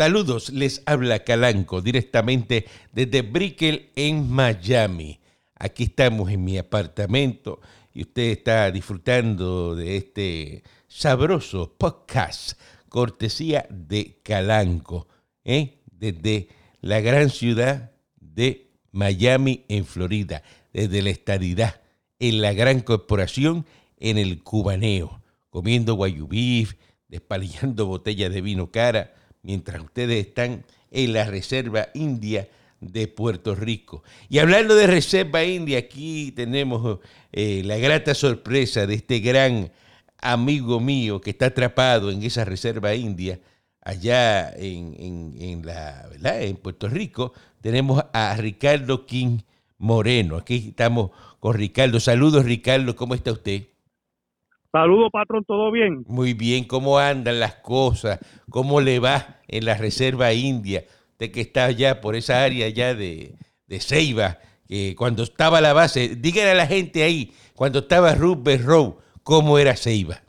Saludos, les habla Calanco directamente desde Brickell en Miami. Aquí estamos en mi apartamento y usted está disfrutando de este sabroso podcast, cortesía de Calanco, ¿eh? desde la gran ciudad de Miami en Florida, desde la estadidad, en la gran corporación, en el cubaneo, comiendo guayubif, despalillando botellas de vino cara, mientras ustedes están en la Reserva India de Puerto Rico. Y hablando de Reserva India, aquí tenemos eh, la grata sorpresa de este gran amigo mío que está atrapado en esa Reserva India, allá en, la, en Puerto Rico. Tenemos a Ricardo King Moreno. Aquí estamos con Ricardo. Saludos, Ricardo. ¿Cómo está usted? Saludos, patrón, ¿todo bien? Muy bien, ¿cómo andan las cosas? ¿Cómo le va en la Reserva India? Usted que está allá por esa área ya de, de Ceiba, que cuando estaba la base, díganle a la gente ahí, cuando estaba Rupert Row, ¿cómo era Ceiba?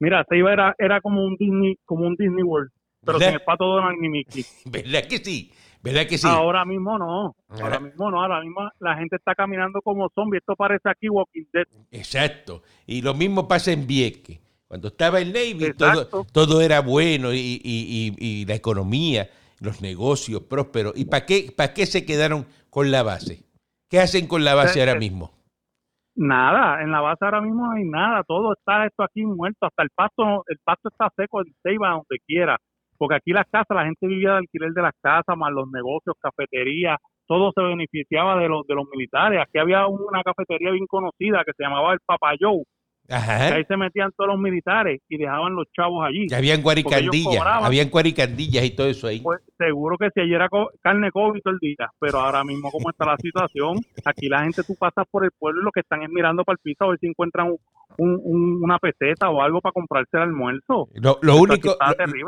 Mira, Ceiba era, era como un Disney, como un Disney World, pero sin el pato Donald ni Mickey. ¿Verdad que sí? ¿Verdad que sí? Ahora mismo no. Ahora mismo no. Ahora mismo la gente está caminando como zombie. Esto parece aquí Walking Dead. Exacto. Y lo mismo pasa en Vieques. Cuando estaba el Navy, todo, todo, era bueno y, y, y, la economía, los negocios prósperos. ¿Y para qué, para qué se quedaron con la base? ¿Qué hacen con la base ahora mismo? Nada, en la base ahora mismo no hay nada, todo está esto aquí muerto, hasta el pasto, el pasto está seco, el iba donde quiera porque aquí las casas, la gente vivía de alquiler de las casas, más los negocios, cafeterías, todo se beneficiaba de los, de los militares. Aquí había una cafetería bien conocida que se llamaba el Papayou, ahí se metían todos los militares y dejaban los chavos allí. Habían guaricandillas, habían guaricandillas y todo eso ahí. Pues seguro que si ayer era carne COVID todo el día, pero ahora mismo como está la situación, aquí la gente tú pasas por el pueblo y lo que están es mirando para el piso a ver si encuentran una peseta o algo para comprarse el almuerzo. Lo, único,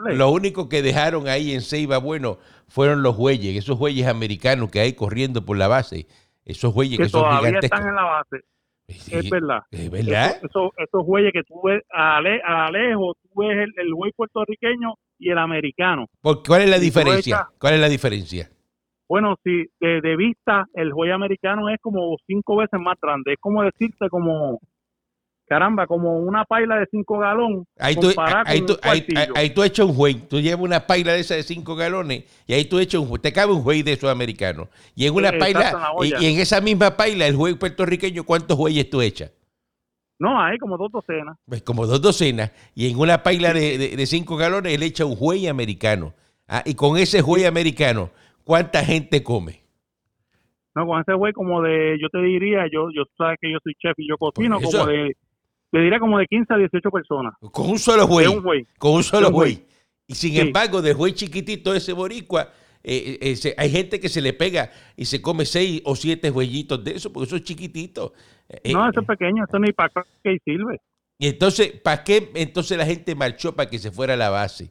lo, lo, único que dejaron ahí en Ceiba, bueno, fueron los bueyes, esos bueyes americanos que hay corriendo por la base, esos bueyes que, todavía están en la base es verdad. Es verdad. Eso, esos güeyes que tú ves a, a lejos, tú ves el, el güey puertorriqueño y el americano. ¿Por, ¿Cuál es la diferencia? ¿Cuál es la diferencia? Bueno, si de, de, vista el güey americano es como cinco veces más grande. Es como decirte como caramba, como una paila de 5 galones. Ahí tú, ahí, tú, ahí, tú echas un juez, tú llevas una paila de esa de 5 galones y ahí tú echas un juez, te cabe un juez de esos americanos. Y en una paila, y, en esa misma paila, el juez puertorriqueño, ¿cuántos jueyes tú echas? No, hay como dos docenas. Pues como dos docenas. Y en una paila de 5 galones, él echa un juez americano. Ah, y con ese juez americano, ¿cuánta gente come? No, con ese juez como de, yo te diría, yo, yo sabes que yo soy chef y yo cocino, como de te diría como de 15 a 18 personas. Con un solo güey. Con un solo güey. Y sin embargo, de güey chiquitito ese boricua, eh, eh, hay gente que se le pega y se come seis o siete huellitos de eso, porque eso es chiquitito. Eh, no, eso es pequeño, eso ni para qué sirve. Y entonces, ¿para qué entonces la gente marchó para que se fuera a la base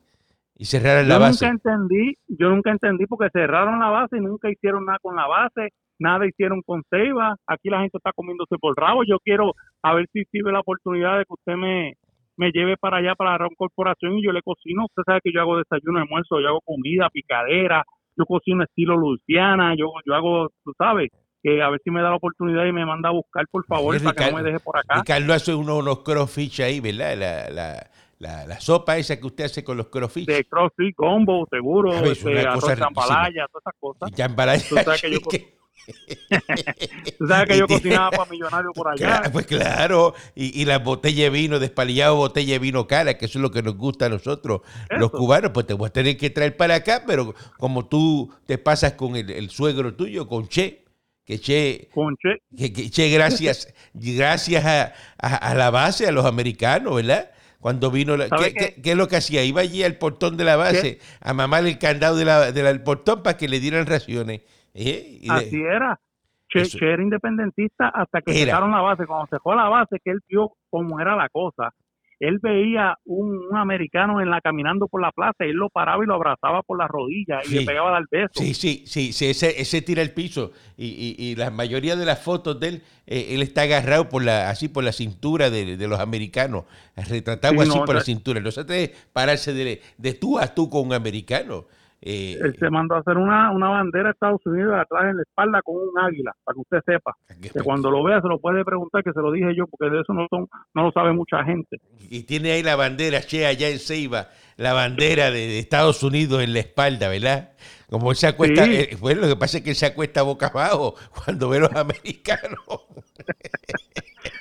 y cerraran la base? Yo nunca entendí, yo nunca entendí porque cerraron la base y nunca hicieron nada con la base nada hicieron con Ceiba, aquí la gente está comiéndose por rabo, yo quiero a ver si sirve la oportunidad de que usted me, me lleve para allá, para la corporación y yo le cocino, usted sabe que yo hago desayuno, almuerzo, yo hago comida, picadera, yo cocino estilo Luciana, yo, yo hago, tú sabes, que a ver si me da la oportunidad y me manda a buscar, por favor, para que no me deje por acá. Ricardo hace uno, unos crossfish ahí, ¿verdad? La, la, la, la, sopa esa que usted hace con los crossfish. De crossfish, combo, seguro, este, arroz chambalaya, todas esas cosas. Chambalaya. Tú sabes que yo, cocinaba para millonarios por allá. pues claro, y, y la botella de vino, despalillado botella de vino cara, que eso es lo que nos gusta a nosotros, los cubanos, pues te voy a tener que traer para acá, pero como tú te pasas con el, suegro tuyo, con Che, que Che, con che. Que, che gracias, gracias a, a, la base, a los americanos, ¿verdad? Cuando vino, ¿qué, es lo que hacía? Iba allí al portón de la base a mamar el candado de la, del portón para que le dieran raciones. Eh, Así era. Che, era independentista hasta que sacaron la base. Cuando se fue a la base, que él vio cómo era la cosa, él veía un, un americano en la caminando por la plaza, y él lo paraba y lo abrazaba por las rodillas y le pegaba al beso. Sí, sí, sí, sí, ese, ese tira el piso y, y- y la mayoría de las fotos de él, eh, él está agarrado por la, así por la cintura de, de los americanos, retratado Sí, así no, por la no. cintura. No se debe pararse de, de tú a tú con un americano. Eh, Él se mandó a hacer una, una bandera de Estados Unidos atrás en la espalda con un águila, para que usted sepa. Que cuando lo vea se lo puede preguntar, que se lo dije yo, porque de eso no son no lo sabe mucha gente. Y tiene ahí la bandera, che, allá en Ceiba, la bandera de, de Estados Unidos en la espalda, ¿verdad? Como él se acuesta, Sí. eh, bueno, lo que pasa es que él se acuesta boca abajo cuando ve a los americanos.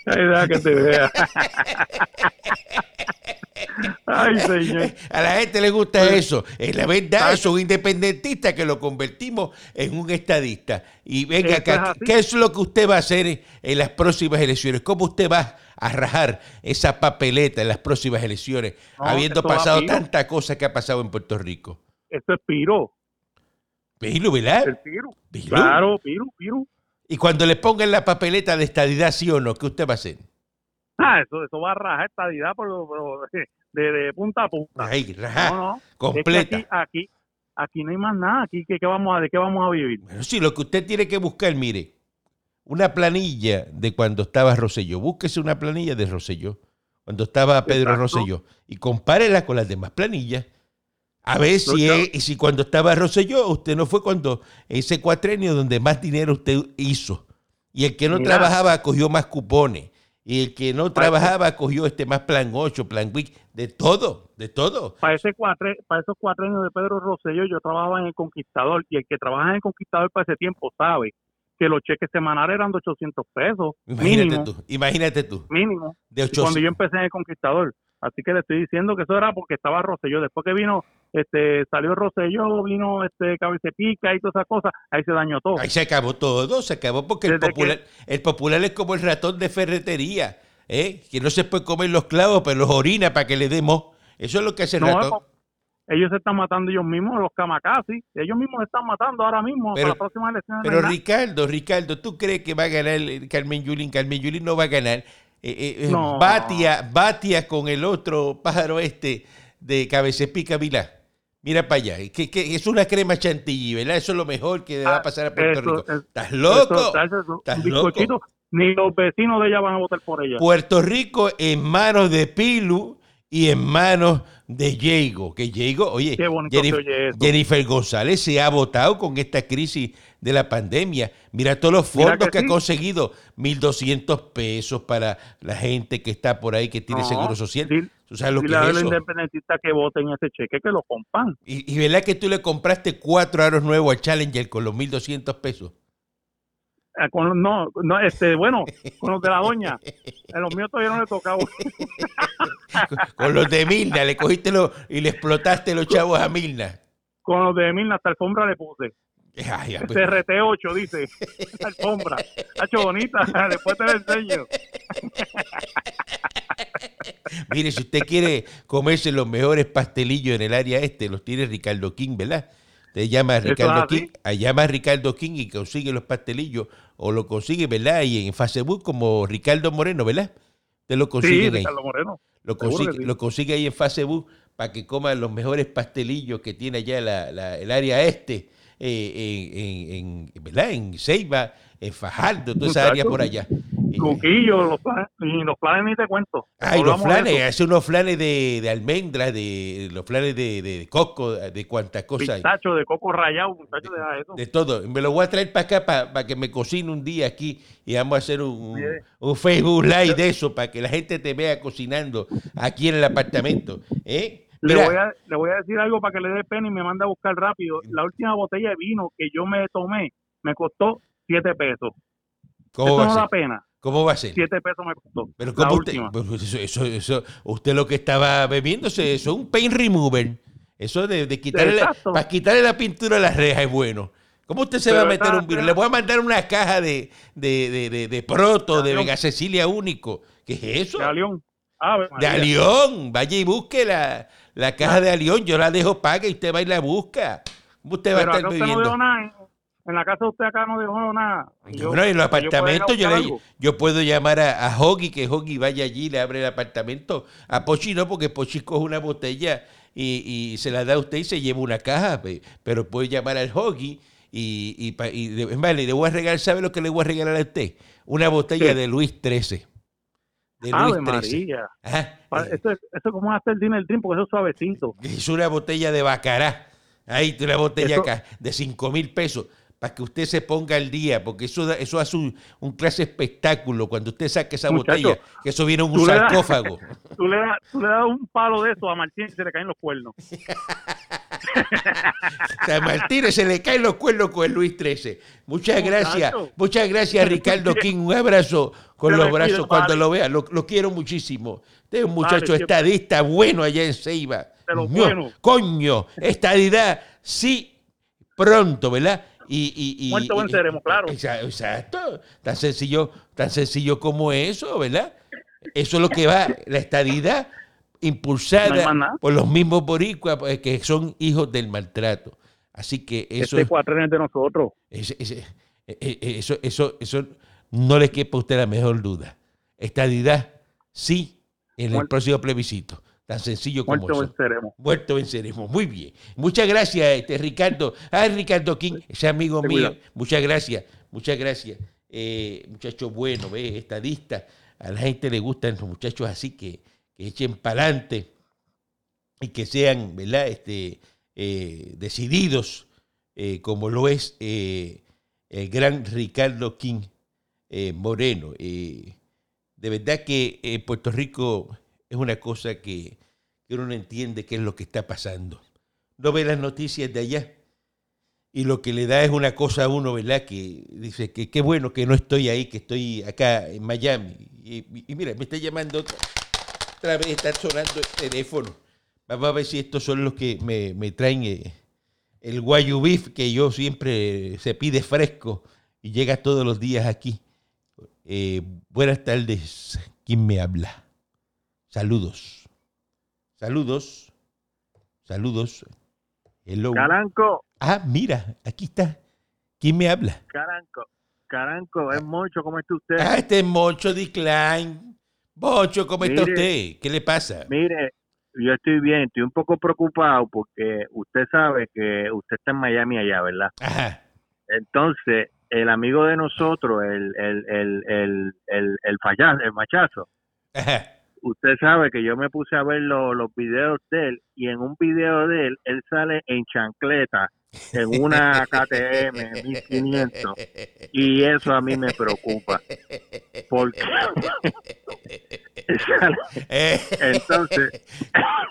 Ay, que te vea. Ay, señor. A la gente le gusta eso. Es la verdad, es un independentista que lo convertimos en un estadista. Y venga Eso acá, es. ¿qué es lo que usted va a hacer en las próximas elecciones? ¿Cómo usted va a rajar esa papeleta en las próximas elecciones, No, habiendo pasado tanta cosa que ha pasado en Puerto Rico? Esto es Piro, Velo, ¿verdad? el Piro. Piro. Claro, Piro, Piro. Y cuando le pongan la papeleta de estadidad, sí o no, ¿qué usted va a hacer? Ah, eso, eso va a rajar estadidad pero, pero, de, de punta a punta. Ahí, rajar, No, no. completa. Es que aquí, aquí, aquí no hay más nada. Aquí, ¿qué, qué vamos a, ¿de qué vamos a vivir? Bueno, sí, lo que usted tiene que buscar, mire, una planilla de cuando estaba Rosselló. Búsquese una planilla de Rosselló, cuando estaba Pedro Exacto. Rosselló, y compárela con las demás planillas. A ver si, es- y si cuando estaba Rosselló, usted no fue cuando ese cuatrenio donde más dinero usted hizo. Y el que no Mira. trabajaba cogió más cupones. Y el que no trabajaba cogió este más plan 8, plan week, de todo, de todo. Para, ese cuatre, para esos cuatro años de Pedro Rosselló, yo trabajaba en El Conquistador. Y el que trabaja en El Conquistador para ese tiempo sabe que los cheques semanales eran de 800 pesos. Imagínate mínimo. tú, imagínate tú. Mínimo. De Y 800. cuando yo empecé en El Conquistador. Así que le estoy diciendo que eso era porque estaba Rosselló. Después que vino, este, salió Rosselló, vino este Cabecepica y todas esas cosas, ahí se dañó todo. Ahí se acabó todo, se acabó porque el popular, el popular es como el ratón de ferretería, ¿eh? que no se puede comer los clavos, pero los orina para que le demos. Eso es lo que hace el No, ratón. ellos se están matando ellos mismos, los kamikazes. Ellos mismos se están matando ahora mismo Pero- para las próximas elecciones. Pero. Ricardo, Ricardo, ¿tú crees que va a ganar Carmen Yulín? Carmen Yulín no va a ganar. Eh, eh, eh, No. Batia, Batia con el otro pájaro este de Cabecepica Vilá. Mira para allá, que, que es una crema chantilly, ¿verdad? Eso es lo mejor que le va a pasar a Puerto Eso, Rico. es- ¿Estás loco? eso, eso, eso, ¿Estás bizcochito, Ni los vecinos de ella van a votar por ella. Puerto Rico en manos de Pilu y en manos de Diego. Que Diego, oye, Jennifer, oye. Jennifer González se ha votado con esta crisis de la pandemia. Mira todos los fondos que que, ha sí. conseguido. 1.200 pesos para la gente que está por ahí que tiene No, seguro social. dile- ¿Tú sabes lo que Dile a es los eso? independentistas que voten ese cheque, que lo compan. Y, y verdad que tú le compraste cuatro aros nuevos a Challenger con los 1.200 pesos. Eh, con- no, no, este, bueno, con los de la doña. En los míos todavía no le tocaba. Con, con los de Milna, le cogiste los, y le explotaste los chavos a Milna. Con los de Milna hasta alfombra le puse. Ay, pues. CRT8 dice. alfombra. Ha hecho bonita. Después te la enseño. Mire, si usted quiere comerse los mejores pastelillos en el área este, los tiene Ricardo King, ¿verdad? Usted llama a Ricardo. King, llama a Ricardo King y consigue los pastelillos, o lo consigue, ¿verdad? Y en Facebook como Ricardo Moreno, ¿verdad? Usted lo Sí, consigue ahí. Ricardo Moreno. Lo consigue, sí. lo consigue ahí en Facebook para que coma los mejores pastelillos que tiene allá la- la- el área este, eh, en, en- ¿verdad? En Ceiba, en Fajardo, toda esa área por allá. Cuquillo, los planes, y los planes ni te cuento. Ay, los de eso. hace unos flanes de, de almendra, de los flanes de, de, de coco, de cuantas cosas hay. Pistacho de coco rayado, muchachos, deja eso. De todo. Me lo voy a traer para acá para que me cocine un día aquí y vamos a hacer un, un- Facebook Live de eso para que la gente te vea cocinando aquí en el apartamento. ¿eh? Le voy, a, le voy a decir algo para que le dé pena y me mande a buscar rápido. La última botella de vino que yo me tomé me costó 7 pesos. ¿cómo, Eso no da pena. ¿Cómo va a ser? 7 pesos me costó. Pero ¿cómo usted, última. pues eso, eso, eso- usted lo que estaba bebiéndose, eso es un paint remover. Eso de, de quitarle, la, para quitarle la pintura a las rejas es bueno. ¿Cómo usted se Pero va a meter un virus? Le voy a mandar una caja de, de, de, de, de proto, de. Vega Cecilia único. ¿Qué es eso? De Alión. Ave De. Alión. Vaya y busque la, la caja de Alión. Yo la dejo paga y usted va y la busca. ¿Cómo usted va Pero a estar no bebiendo? nada. En la casa de usted acá no dejó nada. Yo, bueno, en los apartamentos yo, le, yo, puedo llamar a, a Hoggy, que Hoggy vaya allí y le abre el apartamento. A Pochi no, porque Pochi coge una botella y, y, se la da a usted y se lleva una caja. Pero puede llamar al Hoggy y, y, y vale, le voy a regalar, ¿sabe lo que le voy a regalar a usted? Una botella de Luis XIII. De Luis María. Eso es, eso como hacer el dinner dream porque eso es suavecito. Es una botella de bacará. Ahí, una botella acá de 5 mil pesos para que usted se ponga al día, porque eso, eso hace un, clase espectáculo cuando usted saque esa botella, que eso viene en un sarcófago. tú, le das, tú le das un palo de eso a Martín y se le caen los cuernos. a Martín se le caen los cuernos con el Luis XIII. Muchas gracias, muchas gracias Ricardo King, un abrazo con los brazos cuando lo vea, lo, quiero muchísimo. Usted es un muchacho estadista bueno allá en Ceiba. Coño, estadidad, sí, pronto, ¿verdad? Y, y, Muerto venceremos, claro. Exacto. Tan sencillo, tan sencillo como eso, ¿verdad? Eso es lo que va, la estadidad impulsada por los mismos boricuas pues, que son hijos del maltrato. Así que eso. Este cuatro de nosotros. Eso, eso, eso no le quepa a usted la mejor duda. Estadidad, sí, en el próximo plebiscito. Tan sencillo como Muerto venceremos. Muerto venceremos. Muy bien. Muchas gracias, este, Ricardo. Ah, Ricardo King, ese amigo mío. Muchas gracias. Muchas gracias. Eh, muchacho bueno, ¿ves? estadista. A la gente le gustan los muchachos así que, que echen para adelante y que sean, ¿verdad? Este, eh, decididos, eh, como lo es el gran Ricardo King Moreno. de verdad que Puerto Rico es una cosa que, uno no entiende qué es lo que está pasando. No ve las noticias de allá y lo que le da es una cosa a uno, ¿verdad? Que dice que qué bueno que no estoy ahí, que estoy acá en Miami. Y, mira, me está llamando otra, vez, está sonando el teléfono. Vamos a ver si estos son los que me, traen eh, el guayu beef que yo siempre se pide fresco y llega todos los días aquí. Eh, buenas tardes, ¿quién me habla? Saludos. Saludos. Saludos. Hello. Caranco. Ah, mira, aquí está. ¿Quién me habla? Caranco. Caranco, es Mocho, ¿cómo está usted? Ah, este es Mocho Decline. Mocho, ¿cómo está usted? ¿Qué le pasa? Mire, yo estoy bien, estoy un poco preocupado porque usted sabe que usted está en Miami allá, ¿verdad? Ajá. Entonces, el amigo de nosotros, el, el, el, el, el, el, el machazo, Ajá usted sabe que yo me puse a ver los videos de él y en un video de él, él sale en chancleta en una KTM 1500 y eso a mí me preocupa. Porque entonces,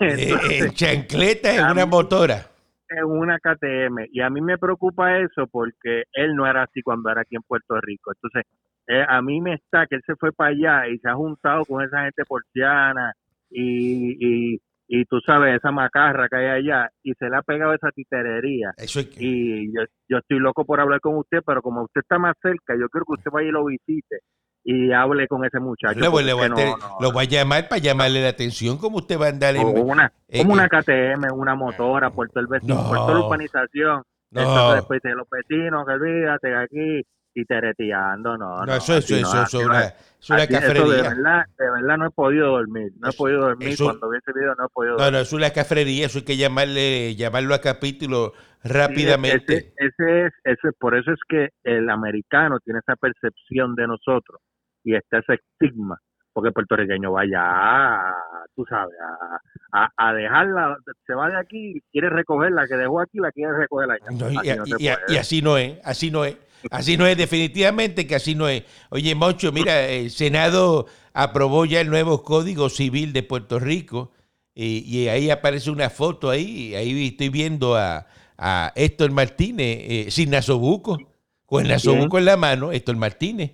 en chancleta en una motora. en una KTM y a mí me preocupa eso porque él no era así cuando era aquí en Puerto Rico. Entonces eh, a mí me está que él se fue para allá y se ha juntado con esa gente porciana y, y, y tú sabes, esa macarra que hay allá y se le ha pegado esa titerería. Y yo, yo estoy loco por hablar con usted, pero como usted está más cerca, yo quiero que usted vaya y lo visite y hable con ese muchacho. lo voy a llamar para llamarle la atención, como usted va a andar en... Una, eh, como una KTM, una motora, por todo el vecino, por toda la urbanización. No. después de los vecinos, que olvídate aquí, y tereteando, no. No, eso, eso, eso, es una, es una cafrería. de, verdad, de verdad no he podido dormir, no he podido dormir cuando vi ese video, no he podido dormir. No, no, es una cafrería, eso hay que llamarle, llamarlo a capítulo rápidamente. ese, ese, es, ese, por eso es que el americano tiene esa percepción de nosotros y está ese estigma, porque el puertorriqueño vaya a, tú sabes, a, a, dejarla, se va de aquí, quiere recogerla, que dejó aquí, la quiere recoger allá. y, así no es, así no es. Así no es, definitivamente que así no es. Oye, Mocho, mira, el Senado aprobó ya el nuevo Código Civil de Puerto Rico y, ahí aparece una foto ahí, ahí estoy viendo a, a Héctor Martínez eh, sin nasobuco, con el nasobuco en la mano, Héctor Martínez.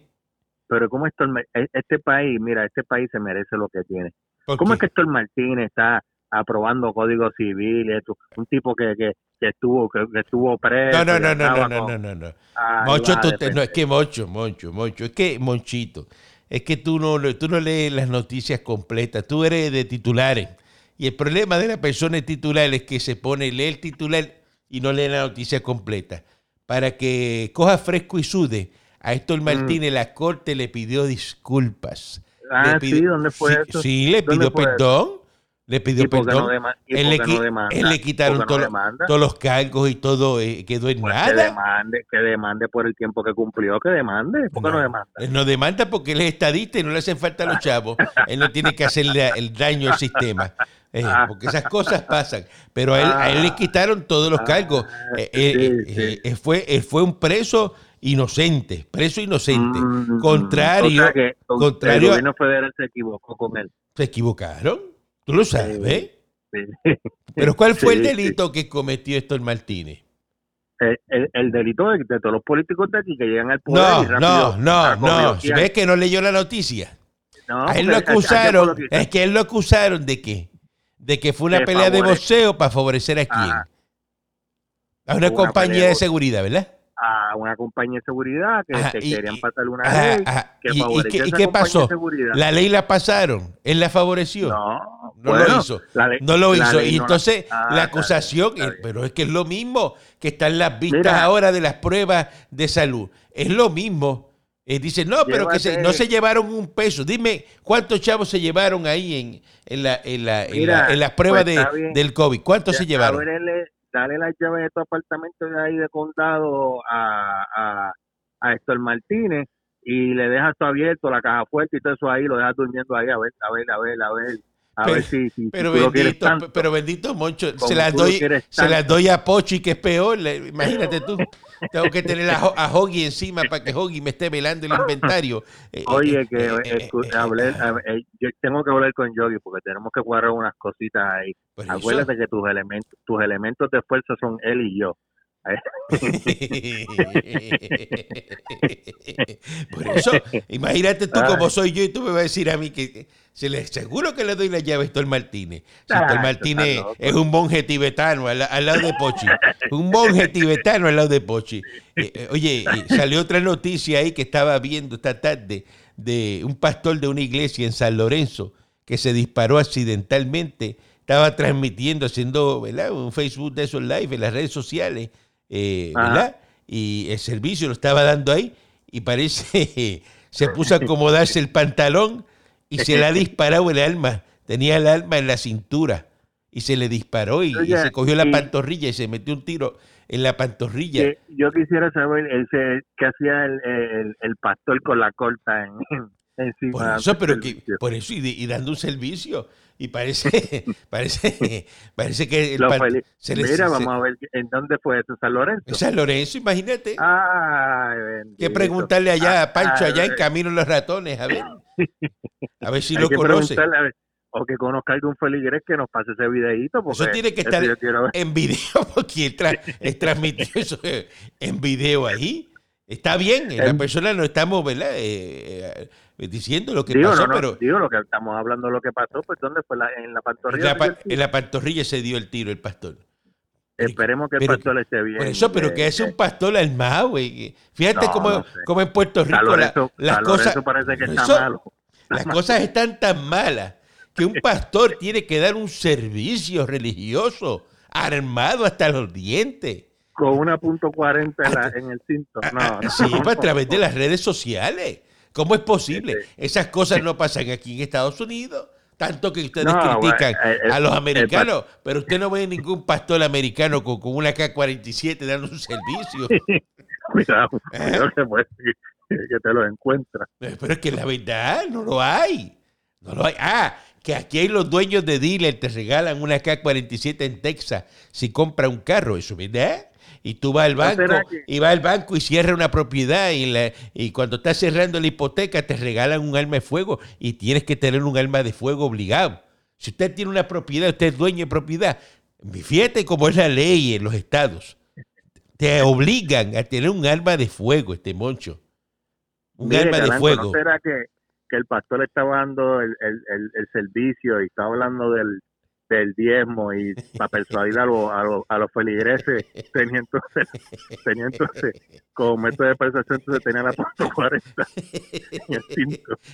Pero ¿cómo Héctor, e, este país, mira, este país se merece lo que tiene. ¿Cómo es que Héctor Martínez está aprobando código civil, un tipo que, que, estuvo que, estuvo preso. No, no, no, no, no, no, no, no, Mocho, no, es que Mocho, Mocho, Mocho, es que Monchito, es que tú no, tú no lees las noticias completas, tú eres de titulares. Y el problema de la persona de titular es que se pone, lee el titular y no lee la noticia completa. para que coja fresco y sude. A Héctor mm. Martínez la corte le pidió disculpas. Ah, sí, ¿dónde fue eso? Sí, le pidió perdón. Le pidió perdón. él, le, quitaron todos los cargos y todo eh, quedó en pues nada. Que demande, que demande por el tiempo que cumplió, que demande. ¿Por qué no, demanda? Él no demanda porque él es estadista y no le hacen falta a los chavos. él no tiene que hacerle el daño al sistema. Eh, ah. porque esas cosas pasan. Pero a él, a él le ah. quitaron todos los cargos. Ah, eh, fue, fue un preso inocente, preso inocente. Mm, contrario, contrario. El gobierno federal se equivocó con él. ¿Se equivocaron? ¿Tú lo sabes? Pero ¿cuál fue el delito que cometió Héctor Martínez? El, delito de, todos los políticos de aquí que llegan al poder. No, no, no, no. ¿Ves que no leyó la noticia? No, a él lo acusaron, es que él lo acusaron de qué? De que fue una pelea de boxeo para favorecer a quién. A una, compañía de seguridad, ¿verdad? A una compañía de seguridad que, querían pasar una ley que favorecía ¿Y, qué, pasó? La ley la pasaron, él la favoreció. No, no lo hizo. no lo hizo. Y entonces la, acusación, pero es que es lo mismo que están las vistas ahora de las pruebas de salud. Es lo mismo. Eh, dice, no, pero que no se llevaron un peso. Dime, ¿cuántos chavos se llevaron ahí en, en, la, en, la, en, las pruebas pues de, del COVID? ¿Cuántos se llevaron? Dale las llaves de tu apartamento de ahí de condado a, a, a Héctor Martínez y le dejas todo abierto, la caja fuerte y todo eso ahí, lo dejas durmiendo ahí, a ver, a ver, a ver, a ver. A pero, ver si, si, pero, bendito, pero bendito Moncho, se las doy, se las doy a Pochi que es peor, imagínate tú. Tengo que tener a, a Hoggy encima para que Hoggy me esté velando el inventario. Eh, Oye, que eh, hablé, yo tengo que hablar con Yogi porque tenemos que cuadrar unas cositas ahí. Acuérdate que tus elementos, tus elementos de fuerza son él y yo. Por eso, imagínate tú como soy yo y tú me vas a decir a mí que se le, seguro que le doy la llave a Héctor Martínez. Héctor Martínez es un monje tibetano al, lado de Pochi. Un monje tibetano al lado de Pochi. Eh, eh, oye, salió otra noticia ahí que estaba viendo esta tarde de un pastor de una iglesia en San Lorenzo que se disparó accidentalmente. Estaba transmitiendo, haciendo un Facebook de esos live en las redes sociales eh, ¿verdad? Y el servicio lo estaba dando ahí y parece se puso a acomodarse el pantalón y se le ha disparado el alma. Tenía el alma en la cintura y se le disparó y, se cogió la pantorrilla y se metió un tiro en la pantorrilla. yo quisiera saber ese, qué hacía el, el, pastor con la corta en, encima. Por eso, pero que, por eso y dando un servicio y parece, parece, parece que el se Mira, vamos a ver en dónde fue eso, San Lorenzo. En San Lorenzo, imagínate. Ay, que preguntarle allá a Pancho, allá en Camino los Ratones, a ver. A ver si lo conoce. o que conozca algún feligrés que nos pase ese videíto. Porque eso tiene que estar en video, porque él, transmitió eso en video ahí. Está bien, la persona no estamos, ¿verdad? Eh, eh, diciendo lo que pasó, pero... Digo, lo que estamos hablando de lo que pasó, pues ¿dónde fue? en la pantorrilla. En la, pantorrilla se dio el tiro el pastor. Esperemos que el pastor esté bien. Por eso, pero que es un pastor armado, güey. Fíjate cómo, cómo, en Puerto Rico las cosas... parece que está malo. Las cosas están tan malas que un pastor tiene que dar un servicio religioso armado hasta los dientes con una punto cuarenta en, el cinto. No, Sí, pues, a través de las redes sociales. ¿Cómo es posible? Esas cosas no pasan aquí en Estados Unidos. Tanto que ustedes critican eh, a los americanos, pero usted no ve ningún pastor americano con, una K-47 dando un servicio. cuidado, ¿Eh? que, te lo encuentras. Eh, pero es que la verdad no lo hay. No lo hay. Ah, que aquí hay los dueños de dealer te regalan una K-47 en Texas si compra un carro. ¿Eso verdad? Y tú vas al banco y vas al banco y cierra una propiedad y, la, y cuando estás cerrando la hipoteca te regalan un arma de fuego y tienes que tener un arma de fuego obligado. Si usted tiene una propiedad, usted es dueño de propiedad, fíjate cómo es la ley en los estados. Te obligan a tener un arma de fuego, este moncho. Un arma de fuego. ¿No que, que el pastor estaba dando el, el, el servicio y estaba hablando del, del diezmo y para persuadir a, los a, a los feligreses tenía entonces, tenía entonces como método de persuasión entonces tenía la punto 40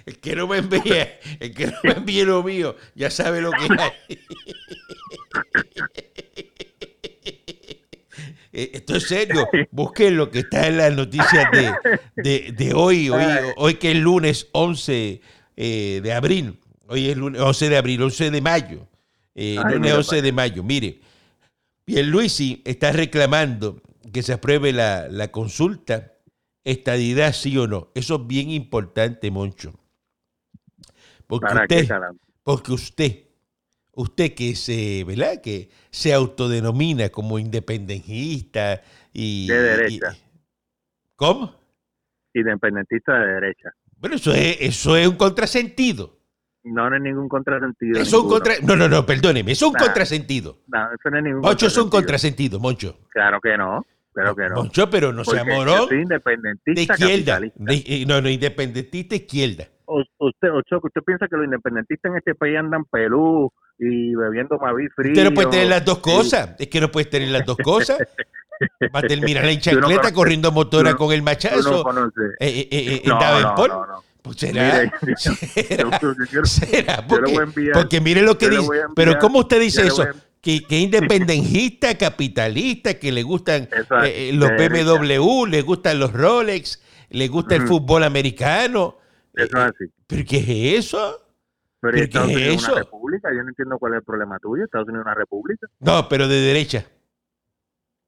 el que no me envíe el que no me envíe lo mío ya sabe lo que hay eh, esto es serio. Busquen lo que está en las noticias de, de, hoy, hoy, hoy que es lunes 11 eh, de abril. Hoy es lunes 11 de abril, 11 de mayo. Eh, lunes 11 de mayo. Mire, Pierluisi está reclamando que se apruebe la, la consulta, estadidad sí o no. Eso es bien importante, Moncho. Porque usted, porque usted, usted que se, ¿verdad? Que se autodenomina como independentista y... De derecha. ¿Cómo? Independentista de derecha. Bueno, eso es, eso es un contrasentido. No, no es ningún contrasentido. Es un contra... No, no, no, perdóneme, es un contrasentido. No, eso no es ningún Moncho es un contrasentido, Moncho. Claro que no. Claro que no. Moncho, pero no se amoró. independentista. De izquierda. Eh, no, no, independentista izquierda. usted, Ochoco, ¿usted piensa que los independentistas en este país andan pelú y bebiendo maví frío? Usted no puede tener las dos cosas. Es que no puede tener las dos cosas. Va a terminar la chancleta corriendo motora con el machazo. No eh, eh, eh, no, no, no, Pues será. será, porque, porque, mire lo que dice. pero ¿cómo usted dice eso? Que, que independentista, capitalista, que le gustan los BMW, le gustan los Rolex, le gusta el fútbol americano. Eso es así. ¿Pero qué es eso? Pero Estados Unidos es una república, yo no entiendo cuál es el problema tuyo. Estados Unidos es una república. No, pero de derecha.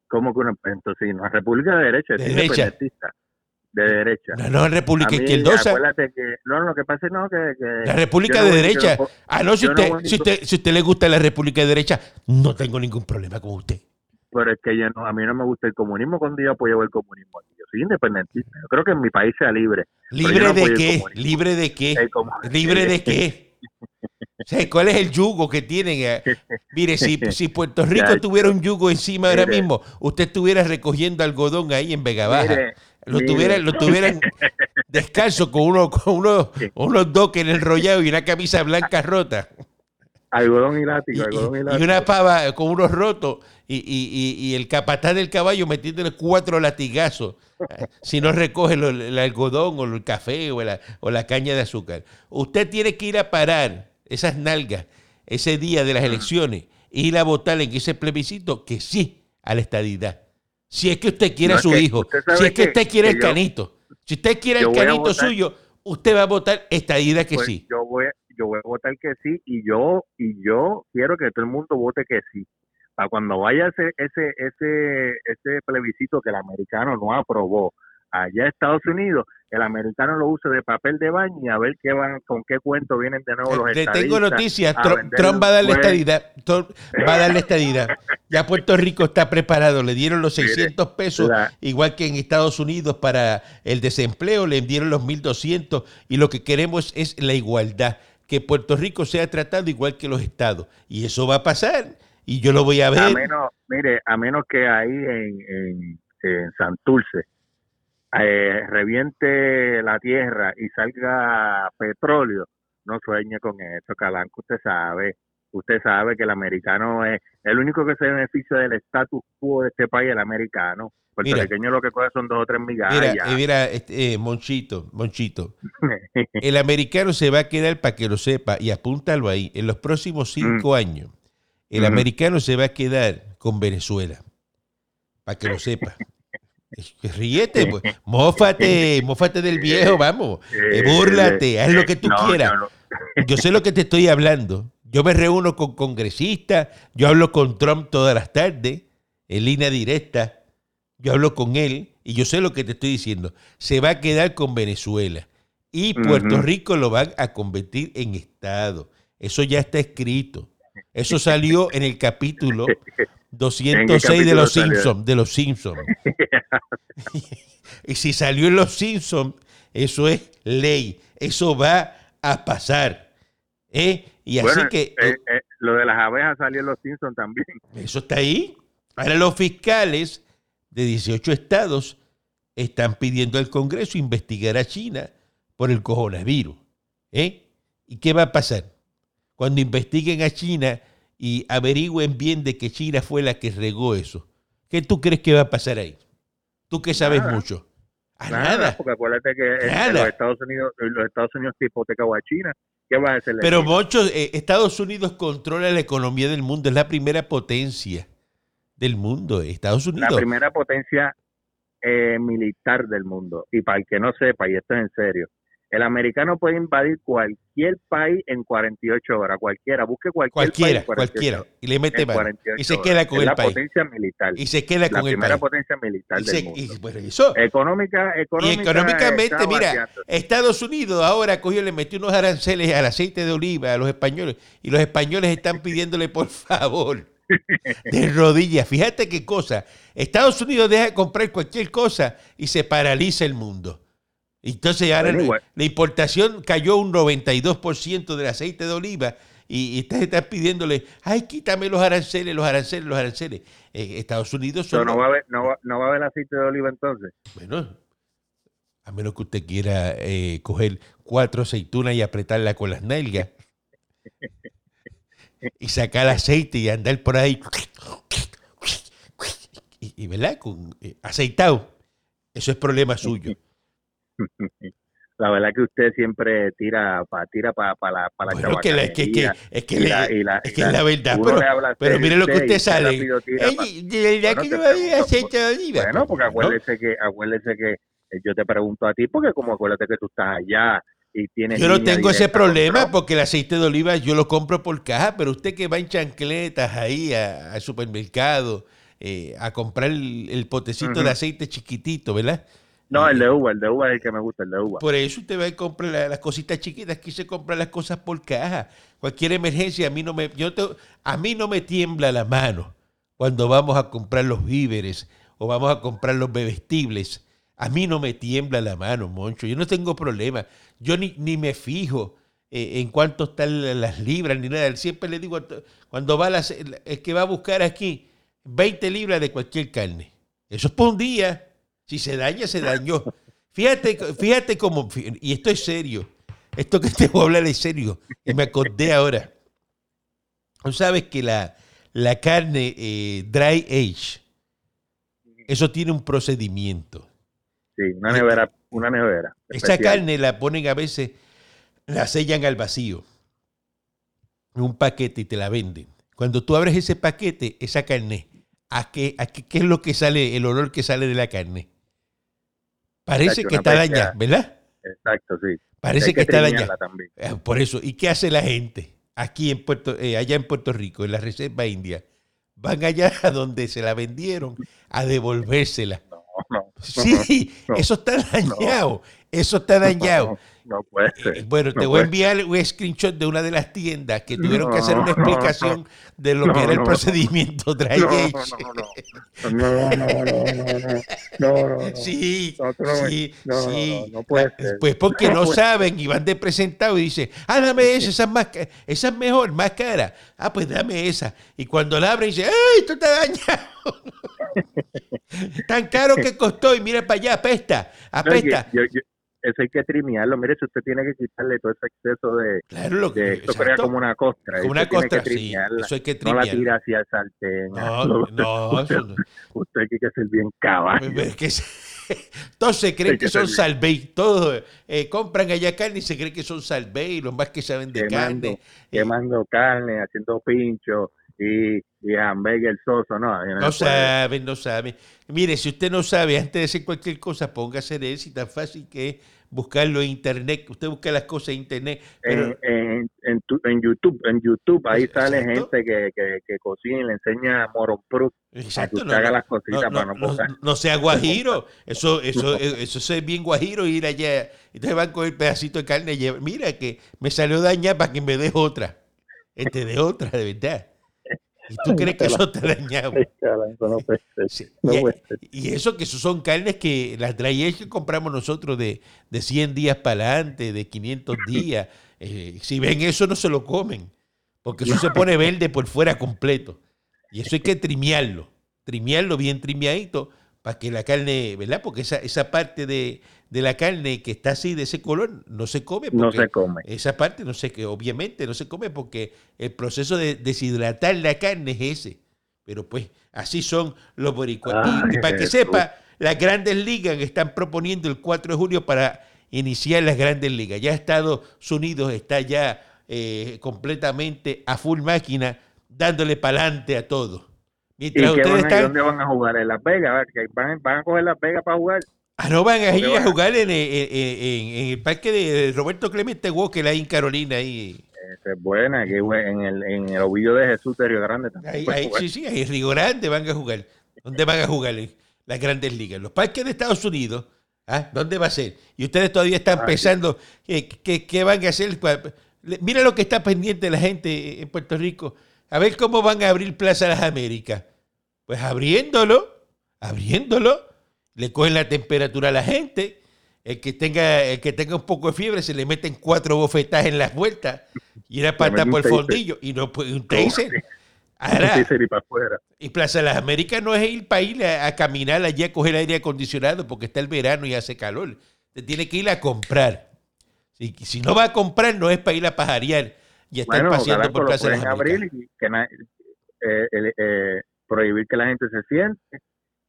¿Cómo que una, entonces, una república de derecha? De derecha. De derecha. No, no, república izquierdosa. Acuérdate que, no, lo que pasa es no, que, La república de derecha. ah, no, si usted, si, usted, si usted le gusta la república de derecha, no tengo ningún problema con usted. Pero es que yo no, a mí no me gusta el comunismo cuando yo apoyo el comunismo. Yo soy independentista. Yo creo que en mi país sea libre. ¿Libre de qué? ¿Libre de qué? ¿Libre de qué? ¿Cuál es el yugo que tienen? Eh, mire, si, si Puerto Rico tuviera un yugo encima ahora mismo, usted estuviera recogiendo algodón ahí en Vega Baja. lo, tuviera, lo tuvieran descalzo con, uno, con uno, unos doques en el rollado y una camisa blanca rota. Algodón y látigo, algodón y látigo. Y una pava con unos rotos y, y, y, el capataz del caballo metiéndole cuatro latigazos si no recoge el algodón o el café o la, o la caña de azúcar. Usted tiene que ir a parar esas nalgas ese día de las elecciones ir a votar en ese plebiscito que sí a la estadidad. Si es que usted quiere a su hijo, si es que, usted quiere el canito, si usted quiere el canito suyo, usted va a votar estadidad que pues sí. Yo voy, yo voy a votar que sí y yo y yo quiero que todo el mundo vote que sí. Para cuando vaya ese ese ese ese plebiscito que el americano no aprobó allá a Estados Unidos, el americano lo use de papel de baño y a ver qué van, con qué cuento vienen de nuevo los Te tengo noticias, Trump, va a darle estadidad, va a darle estadidad. Ya Puerto Rico está preparado, le dieron los 600 pesos, igual que en Estados Unidos para el desempleo, le dieron los 1200 y lo que queremos es la igualdad, que Puerto Rico sea tratado igual que los estados. Y eso va a pasar. Y yo lo voy a ver. A menos, mire, a menos que ahí en, en, en Santurce eh, reviente la tierra y salga petróleo, no sueñe con eso, Calanco, usted sabe, usted sabe que el americano es el único que se beneficia del status quo de este país, el americano. Puertorriqueño lo que coge son dos o tres migajas. Mira, eh, mira este, eh, Monchito, Monchito. el americano se va a quedar, para que lo sepa, y apúntalo ahí, en los próximos cinco mm. años, el americano se va a quedar con Venezuela, para que lo sepa. Ríete, pues. Mófate, mófate del viejo, vamos. Eh, búrlate, haz lo que tú quieras. Yo sé lo que te estoy hablando. Yo me reúno con congresistas, yo hablo con Trump todas las tardes, en línea directa. Yo hablo con él y yo sé lo que te estoy diciendo. Se va a quedar con Venezuela y Puerto Rico lo van a convertir en Estado. Eso ya está escrito. Eso salió en el capítulo 206 de los Simpsons, de los Simpsons. y si salió en los Simpsons, eso es ley, eso va a pasar. ¿eh? Y así que eh, eh, lo de las abejas salió en los Simpsons también. Eso está ahí. Ahora los fiscales de 18 estados están pidiendo al Congreso investigar a China por el coronavirus. ¿eh? ¿Y qué va a pasar? Cuando investiguen a China y averigüen bien de que China fue la que regó eso. ¿Qué tú crees que va a pasar ahí? Tú que sabes mucho. A nada, Porque acuérdate que los Estados Unidos, los Estados Unidos te hipotecado a China. ¿Qué va a hacer? Pero muchos, eh, Estados Unidos controla la economía del mundo, es la primera potencia del mundo, Estados Unidos. La primera potencia eh, militar del mundo. Y para el que no sepa, y esto es en serio, el americano puede invadir cualquier país en 48 horas, cualquiera, busque cualquier cualquiera, cualquiera, y le mete y se queda con el la país. potencia militar. Y se queda con la el primera país. potencia militar Y, del se- mundo. y, bueno, eso, Económica, económica, y económicamente, mira. Estados Unidos ahora cogió, le metió unos aranceles al aceite de oliva a los españoles y los españoles están pidiéndole por favor de rodillas. Fíjate qué cosa. Estados Unidos deja de comprar cualquier cosa y se paraliza el mundo. Entonces ahora Bueno, la importación cayó un 92% del aceite de oliva y, y están pidiéndole, ay, quítame los aranceles, los aranceles, los aranceles. Eh, Estados Unidos Pero son no los- va a haber, no va, no va a haber aceite de oliva entonces. bueno, a menos que usted quiera eh, coger cuatro aceitunas y apretarla con las nalgas y sacar aceite y andar por ahí y, y, ¿verdad? Con, eh, aceitado. Eso es problema suyo. La verdad que usted siempre tira para tira pa, pa la, pa la Bueno, que la- es que, es que, es la- la- es que la verdad, pero, mire lo que usted sale. Ey, de verdad Bueno, que no había aceite de oliva. Bueno, porque ¿no? acuérdese que, acuérdese que eh, yo te pregunto a ti, porque como acuérdate que tú estás allá y tienes. Yo no tengo ese problema porque el aceite de oliva yo lo compro por caja, pero usted que va en chancletas ahí al supermercado eh, a comprar el, el potecito de aceite chiquitito, ¿verdad? No, el de uva, el de uva es el que me gusta, el de uva. Por eso usted va y compra la- las cositas chiquitas, aquí se compran las cosas por caja. Cualquier emergencia, a mí no me, yo te- a mí no me tiembla la mano cuando vamos a comprar los víveres o vamos a comprar los bebestibles. A mí no me tiembla la mano, Moncho. Yo no tengo problema. Yo ni, ni me fijo eh, en cuánto están la- las libras ni nada. Siempre le digo, cuando va la, el que va a buscar aquí 20 libras de cualquier carne. Eso es por un día. Si se daña, se dañó. Fíjate, fíjate cómo, y esto es serio, esto que te voy a hablar es serio, y me acordé ahora. Tú sabes que la, la carne eh, dry age, eso tiene un procedimiento. Sí, una nevera, una nevera. Esa especial. carne la ponen a veces, la sellan al vacío, en un paquete y te la venden. Cuando tú abres ese paquete, esa carne, ¿a qué, a qué, qué es lo que sale, el olor que sale de la carne? Parece que está dañada, ¿verdad? Exacto, sí. Parece que está dañada. también. Eh, Por eso, ¿y qué hace la gente aquí en Puerto, eh, allá en Puerto Rico, en la Reserva India? Van allá a donde se la vendieron a devolvérsela. No, no. Sí, no, eso está dañado. Eso está dañado. No, no puede Eh, ser. Bueno, te no voy a enviar un screenshot de una de las tiendas que tuvieron que hacer una No, explicación de lo que no, era el no. procedimiento dry No, no, no. No, no, no, no, no, no, no, no. Sí, No, tú no sí, no, no, sí. no, no puede ser. Pues porque No no saben y van de presentado y dicen, ah, dame esa, esa es, más, esa es mejor, más cara. Ah, pues dame esa. Y cuando la abren, dice, ¡ay, esto está dañado! Tan caro que costó y mira para allá, apesta, No, apesta. yo- yo- eso hay que trimearlo. Mire, si usted tiene que quitarle todo ese exceso de, Claro, lo que de esto crea como una costra. Como una costra, sí, eso hay que No la tira hacia el sartén. No, no, usted, eso no. usted hay que ser bien caballo. Es que Todos se creen que que son salvey. Todos eh, compran allá carne y se creen que son salvey, los más que saben de Quemando, carne. quemando carne, haciendo pincho y, y hamburger soso. No, no, No saben, no saben. Mire, si usted no sabe, antes de hacer cualquier cosa, póngase en eso y tan fácil que es buscarlo en internet. Usted busca las cosas en internet. Pero, en, en, en, tu- en YouTube, en YouTube ahí Exacto. sale gente que, que, que cocina y le enseña moron proof exacto, no, haga las cositas no, para no, no, no- sea guajiro. Eso, eso, eso, es bien guajiro ir allá. Entonces van con el pedacito de carne y mira que me salió dañada para que me dé otra. Este de otra, de verdad. ¿Y tú crees que eso no. Sí. No y, y eso que son carnes que las dry que compramos nosotros de, de 100 días para adelante, de 500 días. eh, si ven eso no se lo comen, porque eso se pone verde por fuera completo. Y eso hay que trimearlo, trimearlo bien trimeadito para que la carne, ¿verdad? Porque esa, esa parte de, de la carne que está así de ese color no se come. No se come. esa parte no sé que obviamente no se come porque el proceso de deshidratar la carne es ese. Pero pues así son los boricuas. Y- para que sepa, las grandes ligas están proponiendo el 4 de julio para iniciar las grandes ligas. Ya Estados Unidos está ya eh, completamente a full máquina dándole para adelante a todo. Mientras ¿Y ustedes están... ¿Dónde van a jugar? ¿En Las Vegas? A ver, ¿van, ¿Van a coger Las Vegas para jugar? Ah, no, van a ir a jugar en, el parque de Roberto Clemente Walker ahí en Carolina. Ahí. Esa es buena, que en el, en el ovillo de Jesús de Río Grande también. Ahí, sí, sí, ahí en Río Grande van a jugar. ¿Dónde van a jugar las grandes ligas? Los parques de Estados Unidos. ¿ah? ¿Dónde va a ser? Y ustedes todavía están pensando qué van a hacer. Mira lo que está pendiente la gente en Puerto Rico. A ver cómo van a abrir Plaza Las Américas. Pues abriéndolo, abriéndolo le cogen la temperatura a la gente. El que tenga, el que tenga un poco de fiebre se le meten cuatro bofetas en las vueltas y era para por el fondillo y no puede un taser. Ahora, y Plaza de las Américas no es ir para ir a, caminar allí a coger aire acondicionado porque está el verano y hace calor. Te tiene que ir a comprar. Si, si no va a comprar, no es para ir a pajarear y estar paseando por Plaza de las Américas. Eh, eh, prohibir que la gente se siente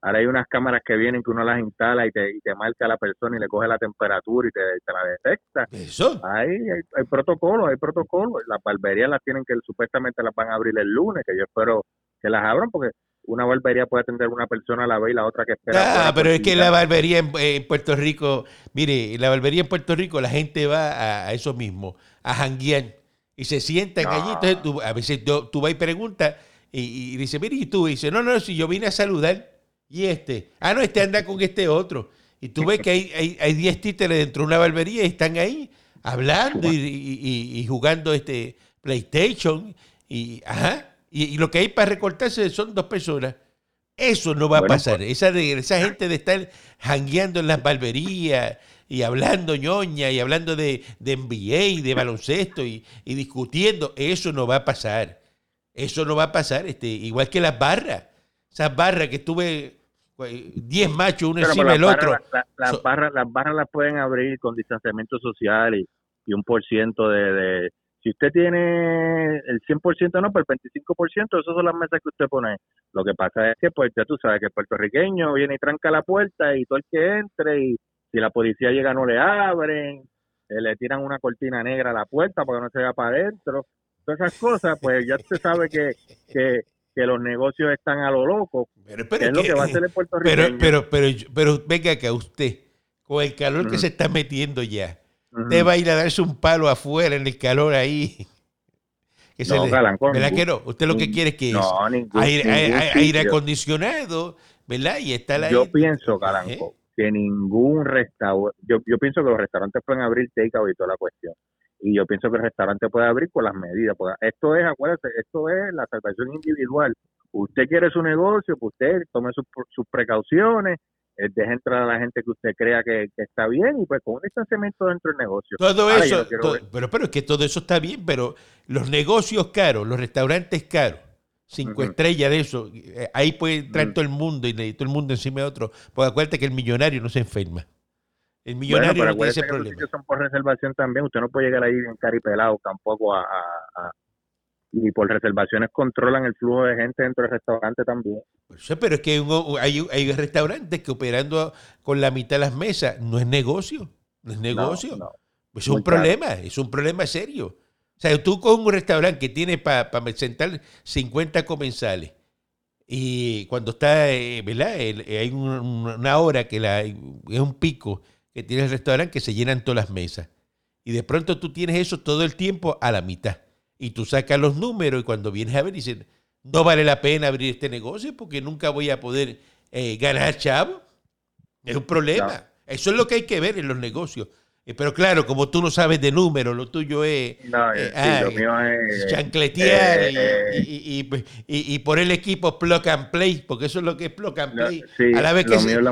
Ahora hay unas cámaras que vienen que uno las instala y te, y te marca a la persona y le coge la temperatura y te, la detecta. Eso. Hay, hay, protocolos, hay protocolos. Las barberías las tienen que supuestamente las van a abrir el lunes, que yo espero que las abran porque una barbería puede atender una persona a la vez y la otra que espera. Ah, pero es que la barbería en, Puerto Rico, mire, la barbería en Puerto Rico la gente va a, eso mismo, a janguear y se sientan allí. Entonces tú, a veces tú, vas y preguntas y, y dice, mire, y tú dices, no, no, si yo vine a saludar y este, ah, no, este anda con este otro. Y tú ves que hay, hay, 10 títeres dentro de una barbería y están ahí hablando y, jugando este PlayStation. Y, ajá, y, lo que hay para recortarse son dos personas. Eso no va a pasar. Pues, esa, esa gente de estar jangueando en las barberías y hablando ñoña y hablando de, de NBA y de baloncesto y, discutiendo, eso no va a pasar. Eso no va a pasar. Este, igual que las barras. Esas barras que estuve 10 machos uno encima del otro. las, barras, las barras las pueden abrir con distanciamiento social y, un por ciento de, Si usted tiene el 100% no, pero el 25%, esas son las mesas que usted pone. Lo que pasa es que, pues ya tú sabes que el puertorriqueño viene y tranca la puerta y todo el que entre y si la policía llega no le abren, eh, le tiran una cortina negra a la puerta para que no se vea para adentro. Todas esas cosas, pues ya usted sabe que, que que los negocios están a lo loco. Pero, es lo que va a hacer el Puerto Rico. Pero, pero, pero, pero, venga acá usted, con el calor que se está metiendo ya, usted va a ir a darse un palo afuera en el calor ahí. Que no, ¿Verdad que no? Usted lo que quiere es que no, aire, acondicionado, ¿verdad? Y está la Yo pienso, Calanco, que ningún restaurante, yo, yo pienso que los restaurantes pueden abrir takeout y toda la cuestión y yo pienso que el restaurante puede abrir con las medidas. esto es, acuérdate, esto es la salvación individual. Usted quiere su negocio, pues usted tome sus, sus precauciones, eh, deje entrar a la gente que usted crea que, está bien y pues con un distanciamiento dentro del negocio. Todo eso, pero, pero es que todo eso está bien, pero los negocios caros, los restaurantes caros, cinco estrellas de eso, eh, ahí puede entrar todo el mundo y todo el mundo encima de otro, porque acuérdate que el millonario no se enferma. El millonario no tiene ese problema. Los son por reservación también. Usted no puede llegar ahí en caripelado tampoco a, y por reservaciones controlan el flujo de gente dentro del restaurante también. Pues pero es que hay, hay, restaurantes que operando con la mitad de las mesas no es negocio. No es negocio. Es un problema, es un problema serio. O sea, tú con un restaurante que tiene para sentar 50 comensales y cuando está, eh, ¿verdad? hay una hora que la, es un pico que tienes el restaurante que se llenan todas las mesas. Y de pronto tú tienes eso todo el tiempo a la mitad. Y tú sacas los números y cuando vienes a ver dices, no vale la pena abrir este negocio porque nunca voy a poder eh, ganar chavo. Es un problema. Eso es lo que hay que ver en los negocios. Eh, pero claro, como tú no sabes de números, lo tuyo es, no, eh, lo mío es chancletear eh, y, y, y, y, poner el equipo plug and play, porque eso es lo que es plug and play. a la vez que mío la,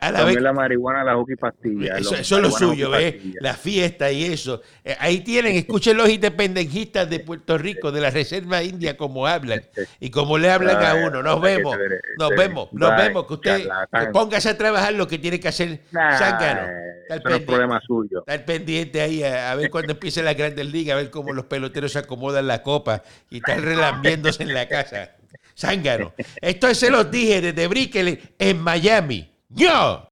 a, la vez, la marihuana, la hockey pastilla. Eso, es lo suyo, ¿ves? La fiesta y eso. ahí tienen, escuchen los independentistas de Puerto Rico, de la Reserva India, cómo hablan y cómo le hablan a uno. Nos vemos, nos vemos, nos vemos. Que usted póngase a trabajar lo que tiene que hacer Zángano. Eso no es problema suyo. Estar pendiente ahí a, ver cuando empiece la Grandes Ligas, a ver cómo los peloteros se acomodan la copa y están relambiéndose en la casa. Zángano. Esto se los dije desde Brickell en Miami. ¡Yo!